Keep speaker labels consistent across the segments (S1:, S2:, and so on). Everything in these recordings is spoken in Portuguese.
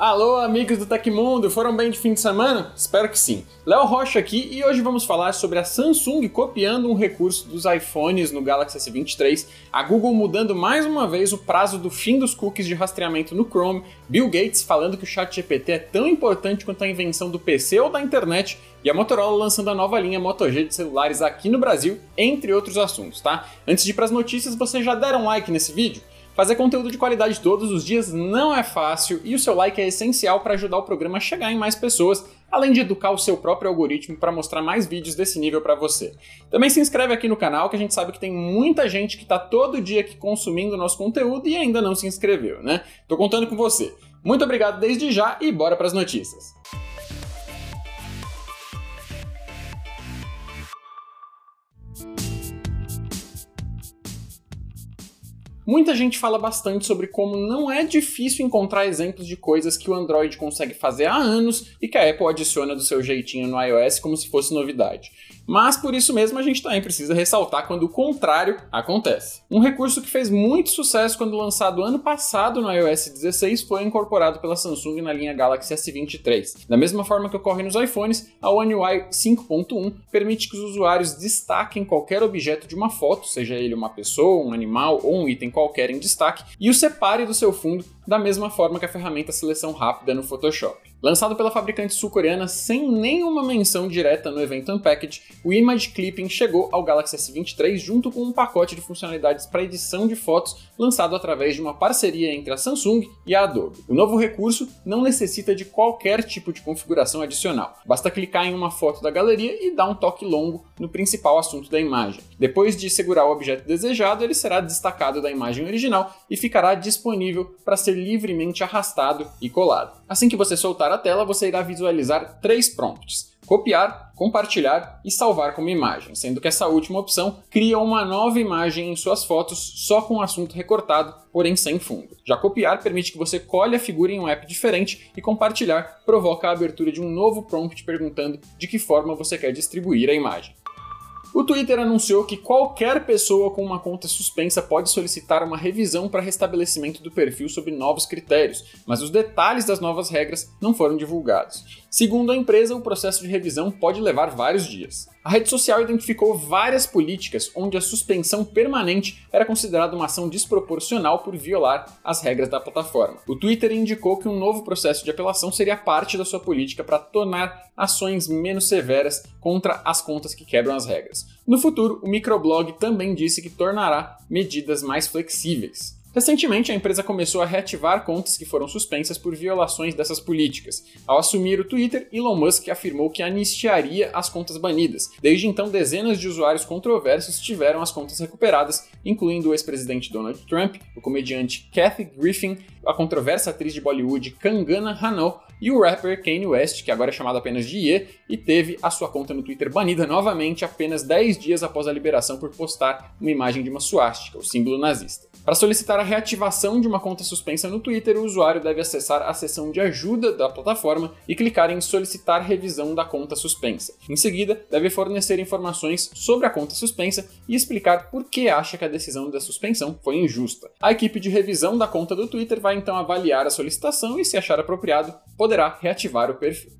S1: Alô, amigos do Tecmundo, foram bem de fim de semana? Espero que sim. Léo Rocha aqui e hoje vamos falar sobre a Samsung copiando um recurso dos iPhones no Galaxy S23, a Google mudando mais uma vez o prazo do fim dos cookies de rastreamento no Chrome, Bill Gates falando que o ChatGPT é tão importante quanto a invenção do PC ou da internet e a Motorola lançando a nova linha Moto G de celulares aqui no Brasil, entre outros assuntos, tá? Antes de ir para as notícias, vocês já deram like nesse vídeo? Fazer conteúdo de qualidade todos os dias não é fácil e o seu like é essencial para ajudar o programa a chegar em mais pessoas, além de educar o seu próprio algoritmo para mostrar mais vídeos desse nível para você. Também se inscreve aqui no canal que a gente sabe que tem muita gente que está todo dia aqui consumindo nosso conteúdo e ainda não se inscreveu, né? Tô contando com você. Muito obrigado desde já e bora para as notícias. Muita gente fala bastante sobre como não é difícil encontrar exemplos de coisas que o Android consegue fazer há anos e que a Apple adiciona do seu jeitinho no iOS como se fosse novidade. Mas por isso mesmo a gente também precisa ressaltar quando o contrário acontece. Um recurso que fez muito sucesso quando lançado ano passado no iOS 16 foi incorporado pela Samsung na linha Galaxy S23. Da mesma forma que ocorre nos iPhones, a One UI 5.1 permite que os usuários destaquem qualquer objeto de uma foto, seja ele uma pessoa, um animal ou um item qualquer em destaque, e o separe do seu fundo da mesma forma que a ferramenta seleção rápida no Photoshop. Lançado pela fabricante sul-coreana sem nenhuma menção direta no evento Unpacked, o Image Clipping chegou ao Galaxy S23 junto com um pacote de funcionalidades para edição de fotos lançado através de uma parceria entre a Samsung e a Adobe. O novo recurso não necessita de qualquer tipo de configuração adicional. Basta clicar em uma foto da galeria e dar um toque longo no principal assunto da imagem. Depois de segurar o objeto desejado, ele será destacado da imagem original e ficará disponível para ser livremente arrastado e colado. Assim que você soltar a tela, você irá visualizar três prompts: copiar, compartilhar e salvar como imagem, sendo que essa última opção cria uma nova imagem em suas fotos só com o assunto recortado, porém sem fundo. Já copiar permite que você colhe a figura em um app diferente e compartilhar provoca a abertura de um novo prompt perguntando de que forma você quer distribuir a imagem. O Twitter anunciou que qualquer pessoa com uma conta suspensa pode solicitar uma revisão para restabelecimento do perfil sob novos critérios, mas os detalhes das novas regras não foram divulgados. Segundo a empresa, o processo de revisão pode levar vários dias. A rede social identificou várias políticas onde a suspensão permanente era considerada uma ação desproporcional por violar as regras da plataforma. O Twitter indicou que um novo processo de apelação seria parte da sua política para tornar ações menos severas contra as contas que quebram as regras. No futuro, o microblog também disse que tornará medidas mais flexíveis. Recentemente, a empresa começou a reativar contas que foram suspensas por violações dessas políticas. Ao assumir o Twitter, Elon Musk afirmou que anistiaria as contas banidas. Desde então, dezenas de usuários controversos tiveram as contas recuperadas, incluindo o ex-presidente Donald Trump, o comediante Kathy Griffin, a controversa atriz de Bollywood Kangana Ranaut e o rapper Kanye West, que agora é chamado apenas de Ye, e teve a sua conta no Twitter banida novamente apenas 10 dias após a liberação por postar uma imagem de uma suástica, o símbolo nazista. Para solicitar a reativação de uma conta suspensa no Twitter, o usuário deve acessar a seção de ajuda da plataforma e clicar em solicitar revisão da conta suspensa. Em seguida, deve fornecer informações sobre a conta suspensa e explicar por que acha que a decisão da suspensão foi injusta. A equipe de revisão da conta do Twitter vai então avaliar a solicitação e, se achar apropriado, poderá reativar o perfil.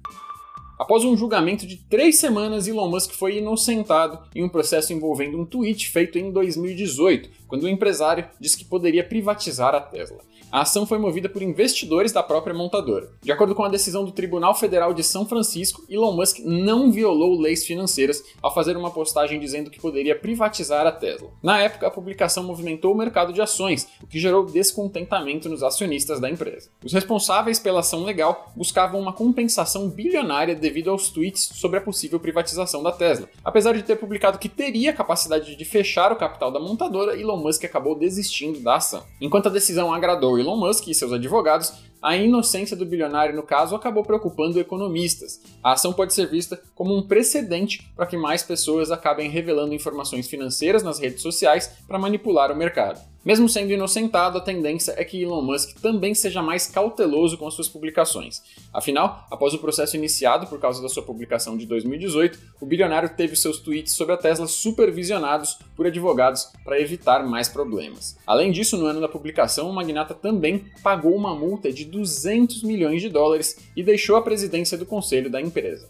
S1: Após um julgamento de três semanas, Elon Musk foi inocentado em um processo envolvendo um tweet feito em 2018, quando o empresário disse que poderia privatizar a Tesla. A ação foi movida por investidores da própria montadora. De acordo com a decisão do Tribunal Federal de São Francisco, Elon Musk não violou leis financeiras ao fazer uma postagem dizendo que poderia privatizar a Tesla. Na época, a publicação movimentou o mercado de ações, o que gerou descontentamento nos acionistas da empresa. Os responsáveis pela ação legal buscavam uma compensação bilionária devido aos tweets sobre a possível privatização da Tesla. Apesar de ter publicado que teria capacidade de fechar o capital da montadora, Elon Musk acabou desistindo da ação. Enquanto a decisão agradou Elon Musk e seus advogados, a inocência do bilionário no caso acabou preocupando economistas. A ação pode ser vista como um precedente para que mais pessoas acabem revelando informações financeiras nas redes sociais para manipular o mercado. Mesmo sendo inocentado, a tendência é que Elon Musk também seja mais cauteloso com as suas publicações. Afinal, após o processo iniciado por causa da sua publicação de 2018, o bilionário teve seus tweets sobre a Tesla supervisionados por advogados para evitar mais problemas. Além disso, no ano da publicação, o magnata também pagou uma multa de 200 milhões de dólares e deixou a presidência do conselho da empresa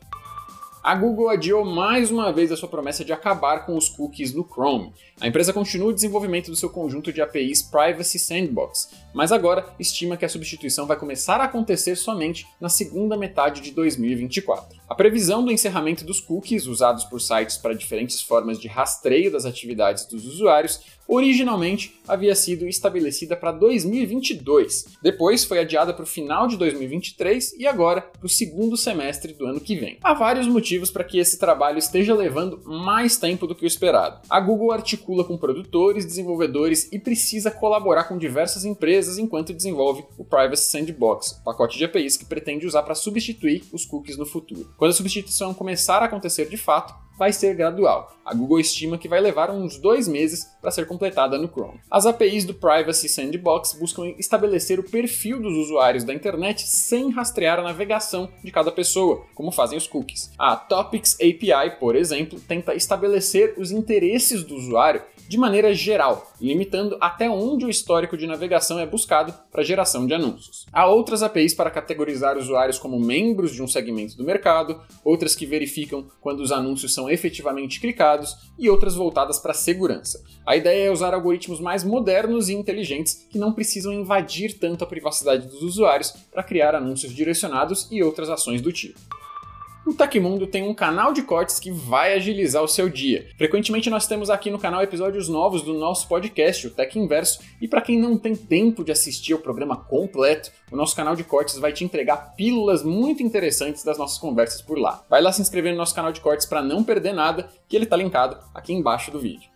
S1: a Google adiou mais uma vez a sua promessa de acabar com os cookies no Chrome. A empresa continua o desenvolvimento do seu conjunto de APIs Privacy Sandbox, mas agora estima que a substituição vai começar a acontecer somente na segunda metade de 2024. A previsão do encerramento dos cookies usados por sites para diferentes formas de rastreio das atividades dos usuários originalmente havia sido estabelecida para 2022. Depois foi adiada para o final de 2023 e agora para o segundo semestre do ano que vem. Há vários motivos para que esse trabalho esteja levando mais tempo do que o esperado. A Google articula com produtores, desenvolvedores e precisa colaborar com diversas empresas enquanto desenvolve o Privacy Sandbox, pacote de APIs que pretende usar para substituir os cookies no futuro. Quando a substituição começar a acontecer de fato, vai ser gradual. A Google estima que vai levar uns dois meses para ser completada no Chrome. As APIs do Privacy Sandbox buscam estabelecer o perfil dos usuários da internet sem rastrear a navegação de cada pessoa, como fazem os cookies. A Topics API, por exemplo, tenta estabelecer os interesses do usuário de maneira geral, limitando até onde o histórico de navegação é buscado para geração de anúncios. Há outras APIs para categorizar usuários como membros de um segmento do mercado, outras que verificam quando os anúncios são efetivamente clicados e outras voltadas para segurança. A ideia é usar algoritmos mais modernos e inteligentes que não precisam invadir tanto a privacidade dos usuários para criar anúncios direcionados e outras ações do tipo. O Tecmundo tem um canal de cortes que vai agilizar o seu dia. Frequentemente nós temos aqui no canal episódios novos do nosso podcast, o Tech Inverso, e para quem não tem tempo de assistir ao programa completo, o nosso canal de cortes vai te entregar pílulas muito interessantes das nossas conversas por lá. Vai lá se inscrever no nosso canal de cortes para não perder nada, que ele está linkado aqui embaixo do vídeo.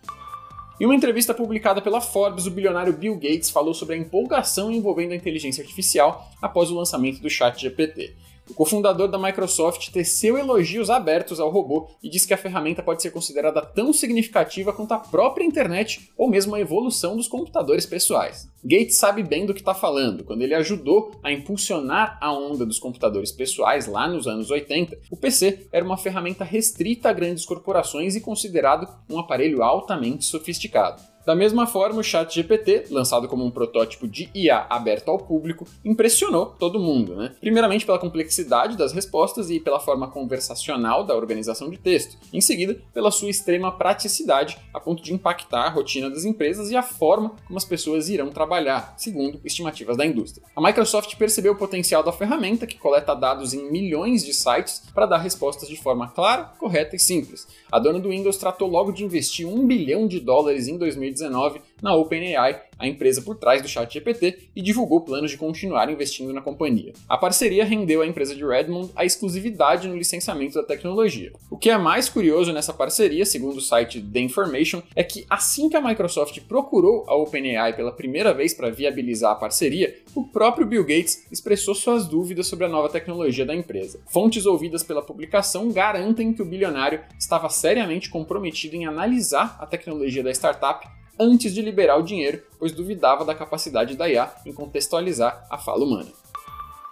S1: Em uma entrevista publicada pela Forbes, o bilionário Bill Gates falou sobre a empolgação envolvendo a inteligência artificial após o lançamento do ChatGPT. O cofundador da Microsoft teceu elogios abertos ao robô e disse que a ferramenta pode ser considerada tão significativa quanto a própria internet ou mesmo a evolução dos computadores pessoais. Gates sabe bem do que está falando. Quando ele ajudou a impulsionar a onda dos computadores pessoais lá nos anos 80, o PC era uma ferramenta restrita a grandes corporações e considerado um aparelho altamente sofisticado. Da mesma forma, o ChatGPT, lançado como um protótipo de IA aberto ao público, impressionou todo mundo, né? Primeiramente pela complexidade das respostas e pela forma conversacional da organização de texto. Em seguida, pela sua extrema praticidade, a ponto de impactar a rotina das empresas e a forma como as pessoas irão trabalhar, segundo estimativas da indústria. A Microsoft percebeu o potencial da ferramenta, que coleta dados em milhões de sites, para dar respostas de forma clara, correta e simples. A dona do Windows tratou logo de investir um bilhão de dólares em 2019 2019 na OpenAI, a empresa por trás do ChatGPT, e divulgou planos de continuar investindo na companhia. A parceria rendeu à empresa de Redmond a exclusividade no licenciamento da tecnologia. O que é mais curioso nessa parceria, segundo o site The Information, é que assim que a Microsoft procurou a OpenAI pela primeira vez para viabilizar a parceria, o próprio Bill Gates expressou suas dúvidas sobre a nova tecnologia da empresa. Fontes ouvidas pela publicação garantem que o bilionário estava seriamente comprometido em analisar a tecnologia da startup antes de liberar o dinheiro, pois duvidava da capacidade da IA em contextualizar a fala humana.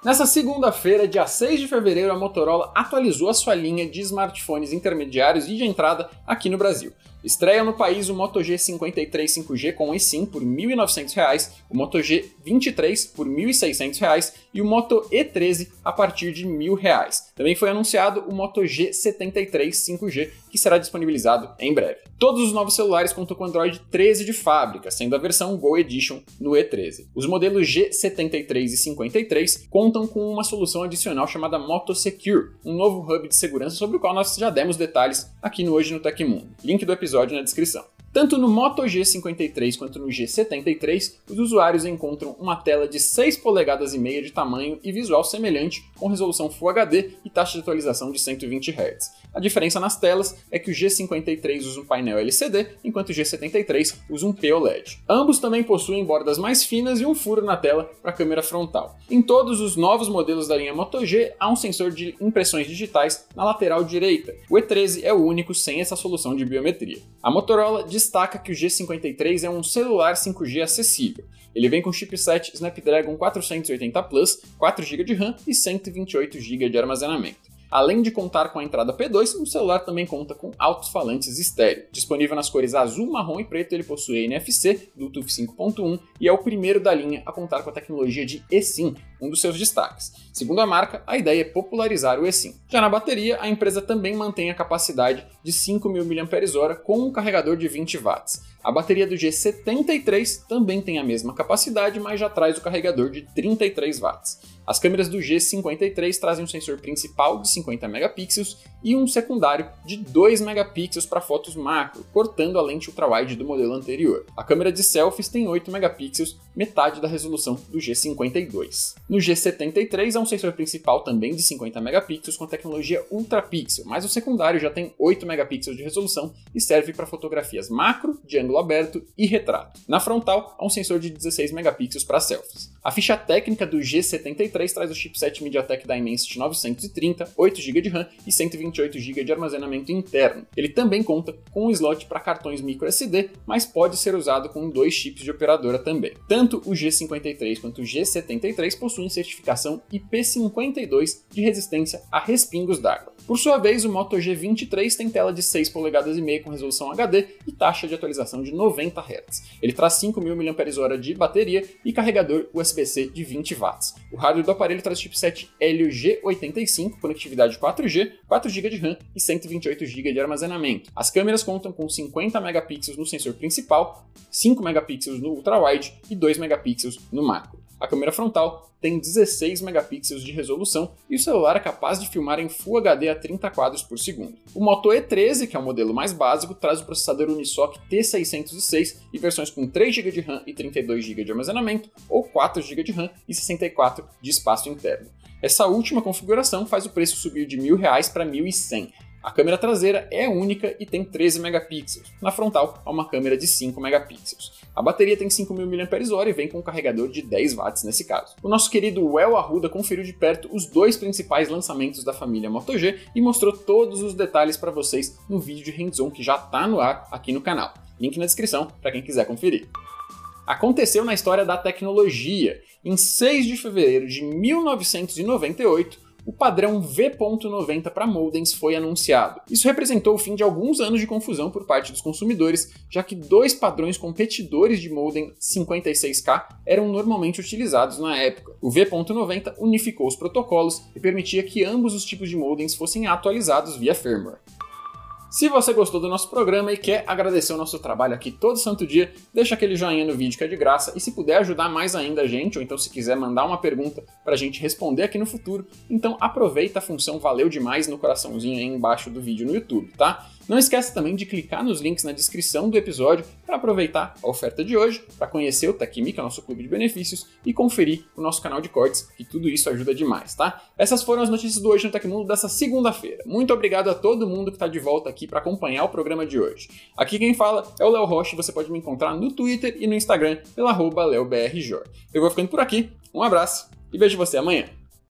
S1: Nessa segunda-feira, dia 6 de fevereiro, a Motorola atualizou a sua linha de smartphones intermediários e de entrada aqui no Brasil. Estreia no país o Moto G53 5G com eSIM por R$ 1.900, o Moto G23 por R$ 1.600 e o Moto E13 a partir de R$ 1.000. Também foi anunciado o Moto G73 5G, que será disponibilizado em breve. Todos os novos celulares contam com Android 13 de fábrica, sendo a versão Go Edition no E13. Os modelos G73 e 53 contam com uma solução adicional chamada Moto Secure, um novo hub de segurança sobre o qual nós já demos detalhes aqui no Hoje no Tecmundo. Link do episódio na descrição. Tanto no Moto G53 quanto no G73, os usuários encontram uma tela de 6 polegadas e meia de tamanho e visual semelhante, com resolução Full HD e taxa de atualização de 120 Hz. A diferença nas telas é que o G53 usa um painel LCD, enquanto o G73 usa um POLED. Ambos também possuem bordas mais finas e um furo na tela para a câmera frontal. Em todos os novos modelos da linha Moto G, há um sensor de impressões digitais na lateral direita. O E13 é o único sem essa solução de biometria. A Motorola destaca que o G53 é um celular 5G acessível. Ele vem com chipset Snapdragon 480 Plus, 4 GB de RAM e 128 GB de armazenamento. Além de contar com a entrada P2, o celular também conta com altos-falantes estéreo. Disponível nas cores azul, marrom e preto, ele possui NFC, Bluetooth 5.1 e é o primeiro da linha a contar com a tecnologia de eSIM, um dos seus destaques. Segundo a marca, a ideia é popularizar o eSIM. Já na bateria, a empresa também mantém a capacidade de 5.000 mAh com um carregador de 20 watts. A bateria do G73 também tem a mesma capacidade, mas já traz o carregador de 33 watts. As câmeras do G53 trazem um sensor principal de 50 megapixels e um secundário de 2 megapixels para fotos macro, cortando a lente ultrawide do modelo anterior. A câmera de selfies tem 8 megapixels, metade da resolução do G52. No G73 há um sensor principal também de 50 megapixels com tecnologia ultrapixel, mas o secundário já tem 8 megapixels de resolução e serve para fotografias macro, de ângulo aberto e retrato. Na frontal há um sensor de 16 megapixels para selfies. A ficha técnica do G73 traz o chipset MediaTek Dimensity 930, 8 GB de RAM e 128 GB de armazenamento interno. Ele também conta com um slot para cartões microSD, mas pode ser usado com dois chips de operadora também. Tanto o G53 quanto o G73 possuem certificação IP52 de resistência a respingos d'água. Por sua vez, o Moto G23 tem tela de 6 polegadas e meia com resolução HD e taxa de atualização de 90 Hz. Ele traz 5.000 mAh de bateria e carregador USB-C de 20 watts. O hardware do aparelho traz chipset Helio G85, conectividade 4G, 4 GB de RAM e 128 GB de armazenamento. As câmeras contam com 50 megapixels no sensor principal, 5 megapixels no ultrawide e 2 megapixels no macro. A câmera frontal tem 16 megapixels de resolução e o celular é capaz de filmar em Full HD a 30 quadros por segundo. O Moto E13, que é o modelo mais básico, traz o processador Unisoc T606 e versões com 3 GB de RAM e 32 GB de armazenamento ou 4 GB de RAM e 64 de espaço interno. Essa última configuração faz o preço subir de R$ 1.000 para R$ 1.100, a câmera traseira é única e tem 13 megapixels. Na frontal, há uma câmera de 5 megapixels. A bateria tem 5.000 mAh e vem com um carregador de 10 watts nesse caso. O nosso querido Well Arruda conferiu de perto os dois principais lançamentos da família Moto G e mostrou todos os detalhes para vocês no vídeo de hands-on que já está no ar aqui no canal. Link na descrição para quem quiser conferir. Aconteceu na história da tecnologia. Em 6 de fevereiro de 1998, o padrão V.90 para modems foi anunciado. Isso representou o fim de alguns anos de confusão por parte dos consumidores, já que dois padrões competidores de modem 56K eram normalmente utilizados na época. O V.90 unificou os protocolos e permitia que ambos os tipos de modems fossem atualizados via firmware. Se você gostou do nosso programa e quer agradecer o nosso trabalho aqui todo santo dia, deixa aquele joinha no vídeo que é de graça e se puder ajudar mais ainda a gente, ou então se quiser mandar uma pergunta para a gente responder aqui no futuro, então aproveita a função valeu demais no coraçãozinho aí embaixo do vídeo no YouTube, tá? Não esquece também de clicar nos links na descrição do episódio para aproveitar a oferta de hoje, para conhecer o Tecmi, que é o nosso clube de benefícios, e conferir o nosso canal de cortes, que tudo isso ajuda demais, tá? Essas foram as notícias do Hoje no Tecmundo dessa segunda-feira. Muito obrigado a todo mundo que está de volta aqui para acompanhar o programa de hoje. Aqui quem fala é o Léo Rocha, você pode me encontrar no Twitter e no Instagram pela arroba LeoBRJor. Eu vou ficando por aqui, um abraço e vejo você amanhã.